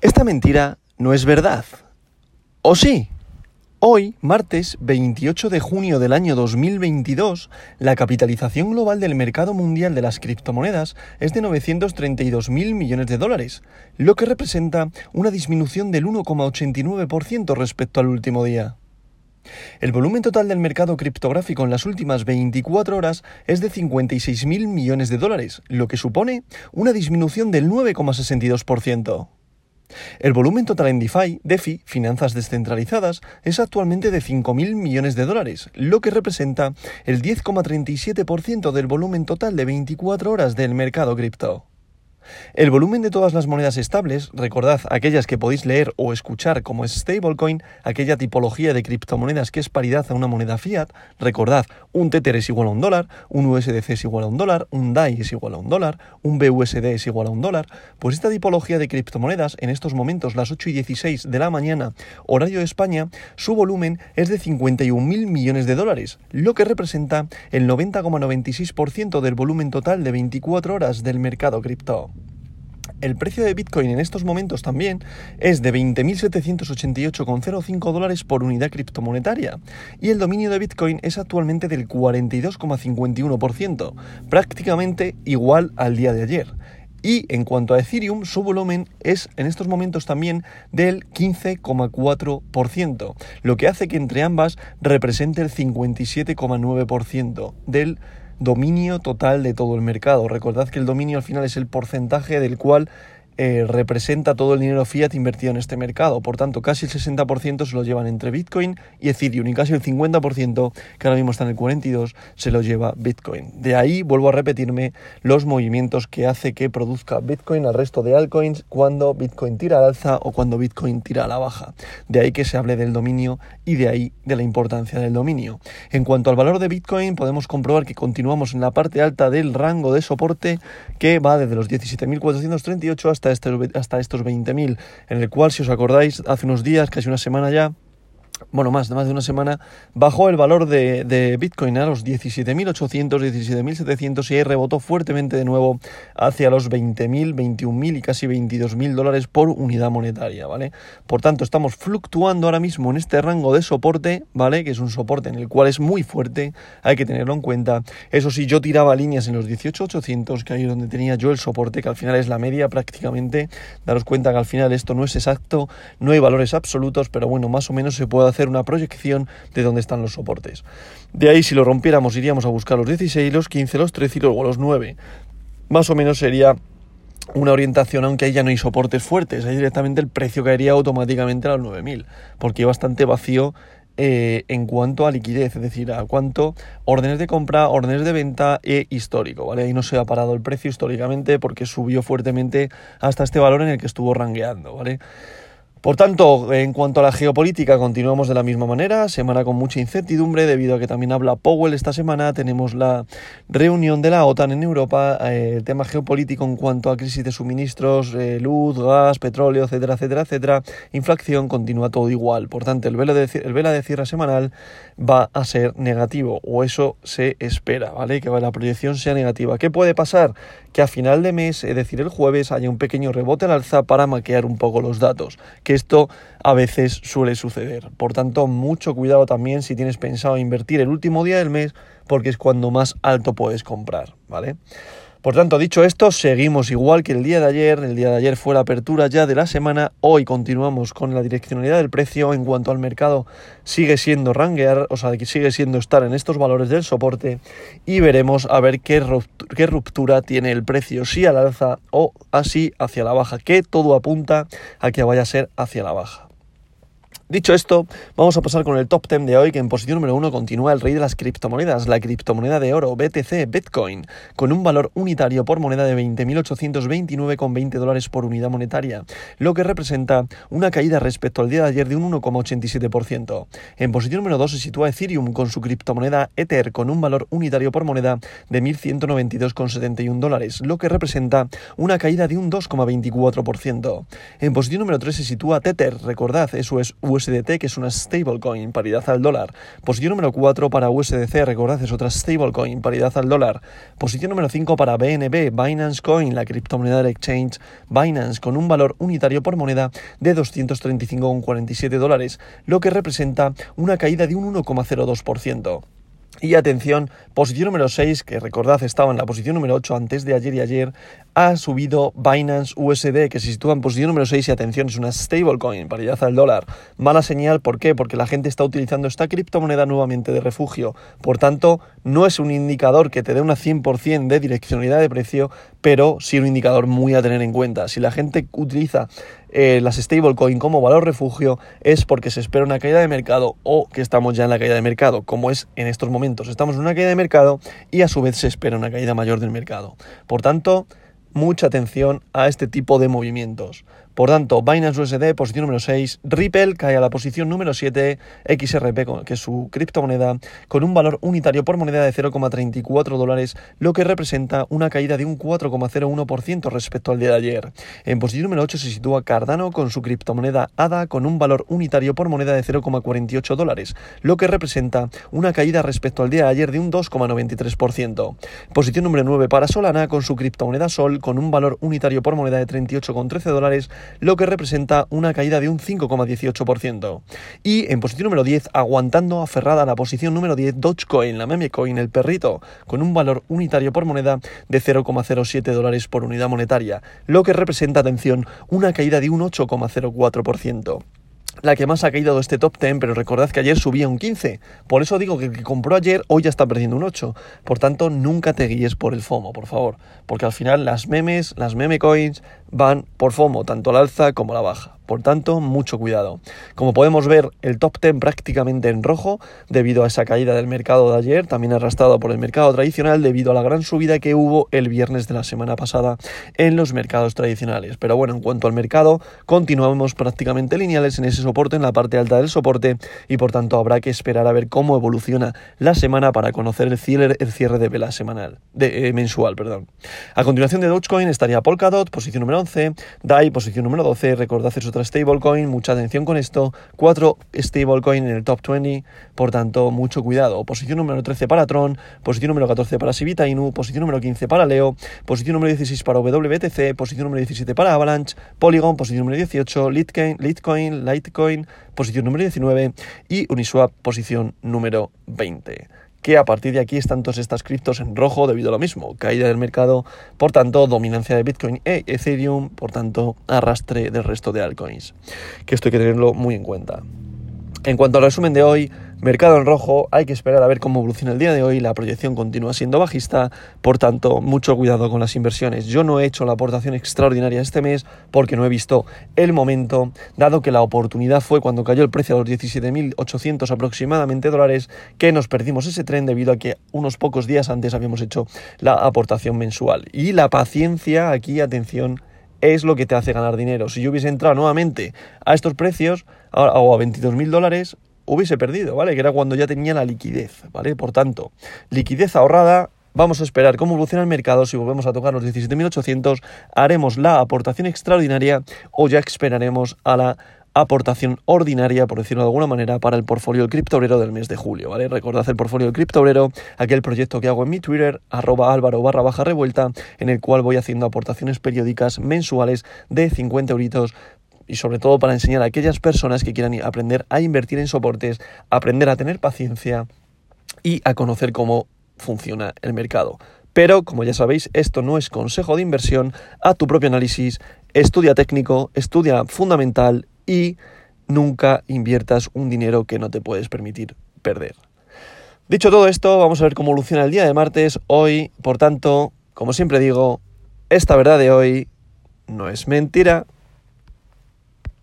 Esta mentira no es verdad. ¿O sí? Hoy, martes 28 de junio del año 2022, la capitalización global del mercado mundial de las criptomonedas es de 932.000 millones de dólares, lo que representa una disminución del 1,89% respecto al último día. El volumen total del mercado criptográfico en las últimas 24 horas es de 56.000 millones de dólares, lo que supone una disminución del 9,62%. El volumen total en DeFi, DeFi, finanzas descentralizadas, es actualmente de 5.000 millones de dólares, lo que representa el 10,37% del volumen total de 24 horas del mercado cripto. El volumen de todas las monedas estables, recordad aquellas que podéis leer o escuchar como stablecoin, aquella tipología de criptomonedas que es paridad a una moneda fiat, recordad, un Tether es igual a un dólar, un USDC es igual a un dólar, un DAI es igual a un dólar, un BUSD es igual a un dólar, pues esta tipología de criptomonedas en estos momentos, las 8 y 16 de la mañana, horario de España, su volumen es de 51.000 millones de dólares, lo que representa el 90,96% del volumen total de 24 horas del mercado cripto. El precio de Bitcoin en estos momentos también es de 20.788,05 dólares por unidad criptomonetaria y el dominio de Bitcoin es actualmente del 42,51%, prácticamente igual al día de ayer. Y en cuanto a Ethereum, su volumen es en estos momentos también del 15,4%, lo que hace que entre ambas represente el 57,9% del dominio total de todo el mercado. Recordad que el dominio al final es el porcentaje del cual eh, representa todo el dinero fiat invertido en este mercado. Por tanto, casi el 60% se lo llevan entre Bitcoin y Ethereum y casi el 50%, que ahora mismo está en el 42%, se lo lleva Bitcoin. De ahí vuelvo a repetirme los movimientos que hace que produzca Bitcoin al resto de altcoins cuando Bitcoin tira al alza o cuando Bitcoin tira a la baja. De ahí que se hable del dominio y de ahí de la importancia del dominio. En cuanto al valor de Bitcoin, podemos comprobar que continuamos en la parte alta del rango de soporte que va desde los 17.438 hasta hasta, estos 20.000, en el cual, si os acordáis, hace unos días, casi una semana ya, bueno, más, más de una semana, bajó el valor de, Bitcoin a los 17.800, 17.700 y ahí rebotó fuertemente de nuevo hacia los 20.000, 21.000 y casi 22.000 dólares por unidad monetaria, ¿vale? Por tanto, estamos fluctuando ahora mismo en este rango de soporte, ¿vale? Que es un soporte en el cual es muy fuerte, hay que tenerlo en cuenta. Eso sí, yo tiraba líneas en los 18.800, que ahí es donde tenía yo el soporte, que al final es la media prácticamente. Daros cuenta que al final esto no es exacto, no hay valores absolutos, pero bueno, más o menos se puede hacer una proyección de dónde están los soportes. De ahí, si lo rompiéramos, iríamos a buscar los 16, los 15, los 13 y luego los 9. Más o menos sería una orientación, aunque ahí ya no hay soportes fuertes, ahí directamente el precio caería automáticamente a los 9.000, porque bastante vacío eh, en cuanto a liquidez, es decir, a cuánto órdenes de compra, órdenes de venta e histórico, ¿vale? Ahí no se ha parado el precio históricamente porque subió fuertemente hasta este valor en el que estuvo rangueando, ¿vale? Por tanto, en cuanto a la geopolítica, continuamos de la misma manera, semana con mucha incertidumbre debido a que también habla Powell esta semana, tenemos la reunión de la OTAN en Europa, eh, el tema geopolítico en cuanto a crisis de suministros, eh, luz, gas, petróleo, etcétera, etcétera, etcétera, inflación, continúa todo igual. Por tanto, el el vela de cierre semanal va a ser negativo, o eso se espera, ¿vale? Que la proyección sea negativa. ¿Qué puede pasar? Que a final de mes, es decir, el jueves, haya un pequeño rebote al alza para maquear un poco los datos que esto a veces suele suceder. Por tanto, mucho cuidado también si tienes pensado invertir el último día del mes, porque es cuando más alto puedes comprar, ¿vale? Por tanto, dicho esto, seguimos igual que el día de ayer. El día de ayer fue la apertura ya de la semana. Hoy continuamos con la direccionalidad del precio. En cuanto al mercado, sigue siendo ranguear, o sea, sigue siendo estar en estos valores del soporte. Y veremos a ver qué ruptura, qué ruptura tiene el precio, si al alza o así hacia la baja, que todo apunta a que vaya a ser hacia la baja. Dicho esto, vamos a pasar con el top 10 de hoy, que en posición número 1 continúa el rey de las criptomonedas, la criptomoneda de oro, BTC, Bitcoin, con un valor unitario por moneda de 20.829,20 dólares por unidad monetaria, lo que representa una caída respecto al día de ayer de un 1,87%. En posición número 2 se sitúa Ethereum con su criptomoneda Ether, con un valor unitario por moneda de 1.192,71 dólares, lo que representa una caída de un 2,24%. En posición número 3 se sitúa Tether, recordad, eso es USDT, que es una stablecoin, paridad al dólar. Posición número 4 para USDC, recordad, es otra stablecoin, paridad al dólar. Posición número 5 para BNB, Binance Coin, la criptomoneda del exchange Binance, con un valor unitario por moneda de 235,47 dólares, lo que representa una caída de un 1,02%. Y atención, posición número 6, que recordad estaba en la posición número 8 antes de ayer y ayer, ha subido Binance USD, que se sitúa en posición número 6 y atención, es una stablecoin, paridad al dólar. Mala señal, ¿por qué? Porque la gente está utilizando esta criptomoneda nuevamente de refugio. Por tanto, no es un indicador que te dé una 100% de direccionalidad de precio, pero sí un indicador muy a tener en cuenta. Si la gente utiliza eh, las stablecoin como valor refugio es porque se espera una caída de mercado o que estamos ya en la caída de mercado, como es en estos momentos. Estamos en una caída de mercado y a su vez se espera una caída mayor del mercado. Por tanto, mucha atención a este tipo de movimientos. Por tanto, Binance USD, posición número 6, Ripple cae a la posición número 7, XRP, que es su criptomoneda, con un valor unitario por moneda de 0,34 dólares, lo que representa una caída de un 4,01% respecto al día de ayer. En posición número 8 se sitúa Cardano con su criptomoneda ADA con un valor unitario por moneda de 0,48 dólares, lo que representa una caída respecto al día de ayer de un 2,93%. Posición número 9 para Solana con su criptomoneda Sol con un valor unitario por moneda de 38,13 dólares, lo que representa una caída de un 5,18%. Y en posición número 10, aguantando aferrada a la posición número 10, Dogecoin, la meme coin, el perrito, con un valor unitario por moneda de 0,07 dólares por unidad monetaria, lo que representa, atención, una caída de un 8,04% la que más ha caído de este top 10, pero recordad que ayer subía un 15. Por eso digo que el que compró ayer hoy ya está perdiendo un 8. Por tanto, nunca te guíes por el FOMO, por favor. Porque al final las memes, las meme coins, van por FOMO, tanto la alza como la baja. Por tanto, mucho cuidado. Como podemos ver, el top 10 prácticamente en rojo, debido a esa caída del mercado de ayer, también arrastrado por el mercado tradicional, debido a la gran subida que hubo el viernes de la semana pasada en los mercados tradicionales. Pero bueno, en cuanto al mercado, continuamos prácticamente lineales en ese soporte, en la parte alta del soporte, y por tanto habrá que esperar a ver cómo evoluciona la semana para conocer el cierre, de vela semanal, de, eh, mensual. Perdón. A continuación de Dogecoin estaría Polkadot, posición número 11, DAI, posición número 12, recordad hacer otra stablecoin, mucha atención con esto, cuatro stablecoin en el top 20, por tanto, mucho cuidado. Posición número 13 para Tron, posición número 14 para Sivita Inu, posición número 15 para Leo, posición número 16 para WBTC, posición número 17 para Avalanche, Polygon, posición número 18, Litecoin, Litecoin, Litecoin, posición número 19 y Uniswap, posición número 20 que a partir de aquí están todas estas criptos en rojo debido a lo mismo, caída del mercado, por tanto, dominancia de Bitcoin e Ethereum, por tanto, arrastre del resto de altcoins. Que esto hay que tenerlo muy en cuenta. En cuanto al resumen de hoy, mercado en rojo, hay que esperar a ver cómo evoluciona el día de hoy, la proyección continúa siendo bajista, por tanto, mucho cuidado con las inversiones. Yo no he hecho la aportación extraordinaria este mes porque no he visto el momento, dado que la oportunidad fue cuando cayó el precio a los 17.800 aproximadamente dólares, que nos perdimos ese tren debido a que unos pocos días antes habíamos hecho la aportación mensual. Y la paciencia, aquí, atención, es lo que te hace ganar dinero. Si yo hubiese entrado nuevamente a estos precios o a 22 mil dólares, hubiese perdido, ¿vale? Que era cuando ya tenía la liquidez, ¿vale? Por tanto, liquidez ahorrada. Vamos a esperar cómo evoluciona el mercado. Si volvemos a tocar los 17.800, haremos la aportación extraordinaria o ya esperaremos a la aportación ordinaria, por decirlo de alguna manera, para el portfolio del criptobrero del mes de julio, ¿vale? Recordad el portfolio del criptobrero, aquel proyecto que hago en mi Twitter, arroba álvaro barra baja revuelta, en el cual voy haciendo aportaciones periódicas mensuales de 50 euritos y sobre todo para enseñar a aquellas personas que quieran aprender a invertir en soportes, aprender a tener paciencia y a conocer cómo funciona el mercado. Pero, como ya sabéis, esto no es consejo de inversión, a tu propio análisis, estudia técnico, estudia fundamental y nunca inviertas un dinero que no te puedes permitir perder. Dicho todo esto, vamos a ver cómo evoluciona el día de martes. Hoy, por tanto, como siempre digo, esta verdad de hoy no es mentira.